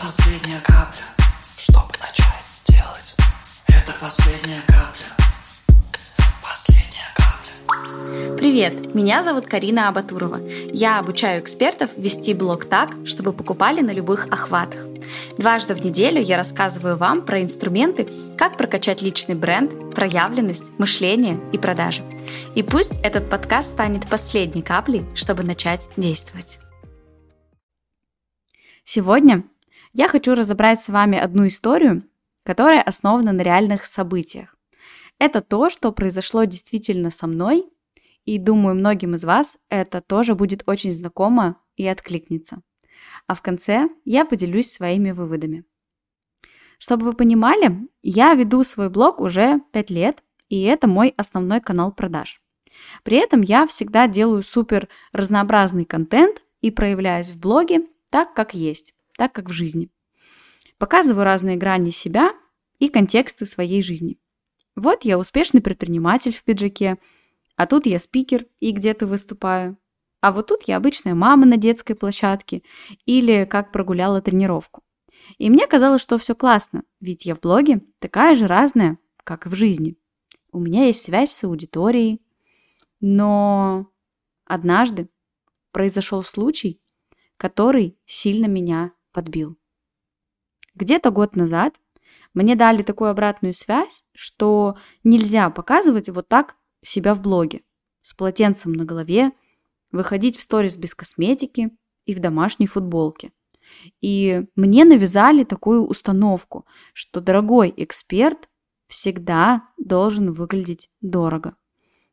последняя капля, чтобы начать делать. Это последняя капля. Последняя капля. Привет, меня зовут Карина Абатурова. Я обучаю экспертов вести блог так, чтобы покупали на любых охватах. Дважды в неделю я рассказываю вам про инструменты, как прокачать личный бренд, проявленность, мышление и продажи. И пусть этот подкаст станет последней каплей, чтобы начать действовать. Сегодня я хочу разобрать с вами одну историю, которая основана на реальных событиях. Это то, что произошло действительно со мной, и думаю, многим из вас это тоже будет очень знакомо и откликнется. А в конце я поделюсь своими выводами. Чтобы вы понимали, я веду свой блог уже 5 лет, и это мой основной канал продаж. При этом я всегда делаю супер разнообразный контент и проявляюсь в блоге так, как есть, так, как в жизни. Показываю разные грани себя и контексты своей жизни. Вот я успешный предприниматель в пиджаке, а тут я спикер и где-то выступаю. А вот тут я обычная мама на детской площадке или как прогуляла тренировку. И мне казалось, что все классно, ведь я в блоге такая же разная, как и в жизни. У меня есть связь с аудиторией. Но однажды произошел случай, который сильно меня подбил. Где-то год назад мне дали такую обратную связь, что нельзя показывать вот так себя в блоге с полотенцем на голове, выходить в сторис без косметики и в домашней футболке. И мне навязали такую установку, что дорогой эксперт всегда должен выглядеть дорого.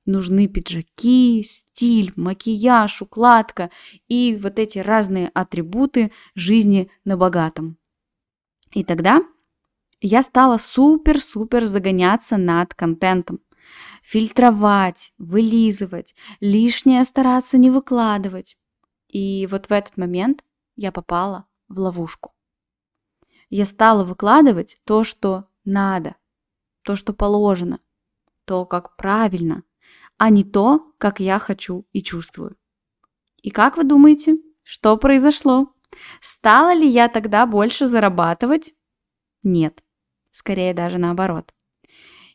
Нужны пиджаки, стиль, макияж, укладка и вот эти разные атрибуты жизни на богатом. И тогда я стала супер-супер загоняться над контентом. Фильтровать, вылизывать, лишнее стараться не выкладывать. И вот в этот момент я попала в ловушку. Я стала выкладывать то, что надо, то, что положено, то, как правильно, а не то, как я хочу и чувствую. И как вы думаете, что произошло? Стала ли я тогда больше зарабатывать? Нет, скорее даже наоборот.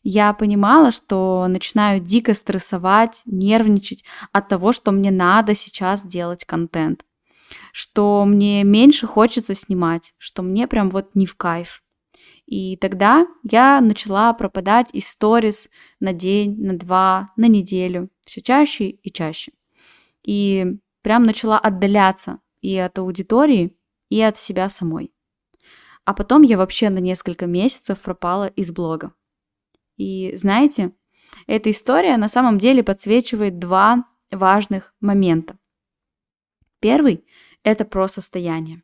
Я понимала, что начинаю дико стрессовать, нервничать от того, что мне надо сейчас делать контент, что мне меньше хочется снимать, что мне прям вот не в кайф. И тогда я начала пропадать из сторис на день, на два, на неделю, все чаще и чаще. И прям начала отдаляться и от аудитории, и от себя самой. А потом я вообще на несколько месяцев пропала из блога. И знаете, эта история на самом деле подсвечивает два важных момента. Первый – это про состояние.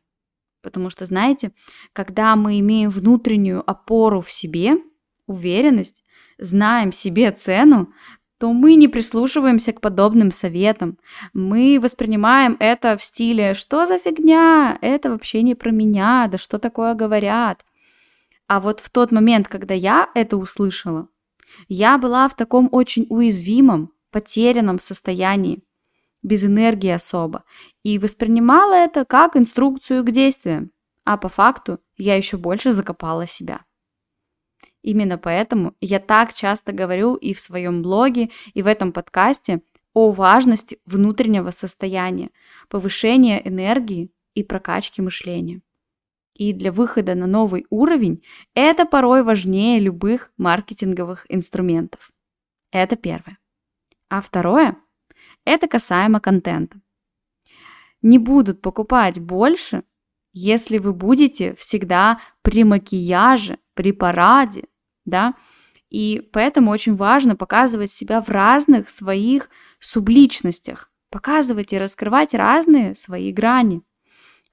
Потому что, знаете, когда мы имеем внутреннюю опору в себе, уверенность, знаем себе цену, то мы не прислушиваемся к подобным советам. Мы воспринимаем это в стиле «что за фигня? Это вообще не про меня, да что такое говорят?» А вот в тот момент, когда я это услышала, я была в таком очень уязвимом, потерянном состоянии без энергии особо, и воспринимала это как инструкцию к действиям, а по факту я еще больше закопала себя. Именно поэтому я так часто говорю и в своем блоге, и в этом подкасте о важности внутреннего состояния, повышения энергии и прокачки мышления. И для выхода на новый уровень это порой важнее любых маркетинговых инструментов. Это первое. А второе – это касаемо контента. Не будут покупать больше, если вы будете всегда при макияже, при параде, да, и поэтому очень важно показывать себя в разных своих субличностях, показывать и раскрывать разные свои грани.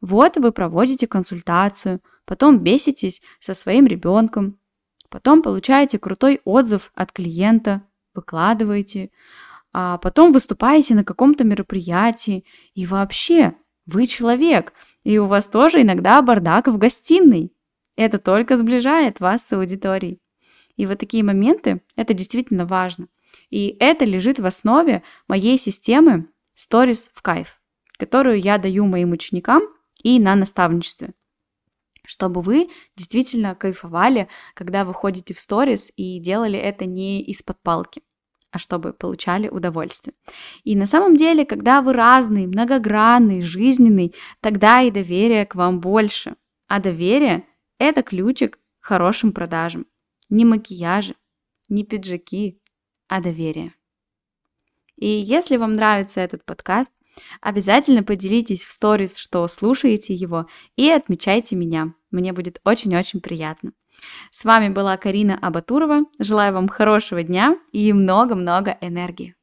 Вот вы проводите консультацию, потом беситесь со своим ребенком, потом получаете крутой отзыв от клиента, выкладываете, а потом выступаете на каком-то мероприятии, и вообще, вы человек, и у вас тоже иногда бардак в гостиной. Это только сближает вас с аудиторией. И вот такие моменты, это действительно важно. И это лежит в основе моей системы Stories в кайф, которую я даю моим ученикам и на наставничестве. чтобы вы действительно кайфовали, когда вы ходите в сторис и делали это не из-под палки а чтобы получали удовольствие. И на самом деле, когда вы разный, многогранный, жизненный, тогда и доверие к вам больше. А доверие – это ключик к хорошим продажам. Не макияжи, не пиджаки, а доверие. И если вам нравится этот подкаст, обязательно поделитесь в сторис, что слушаете его, и отмечайте меня. Мне будет очень-очень приятно. С вами была Карина Абатурова. Желаю вам хорошего дня и много-много энергии.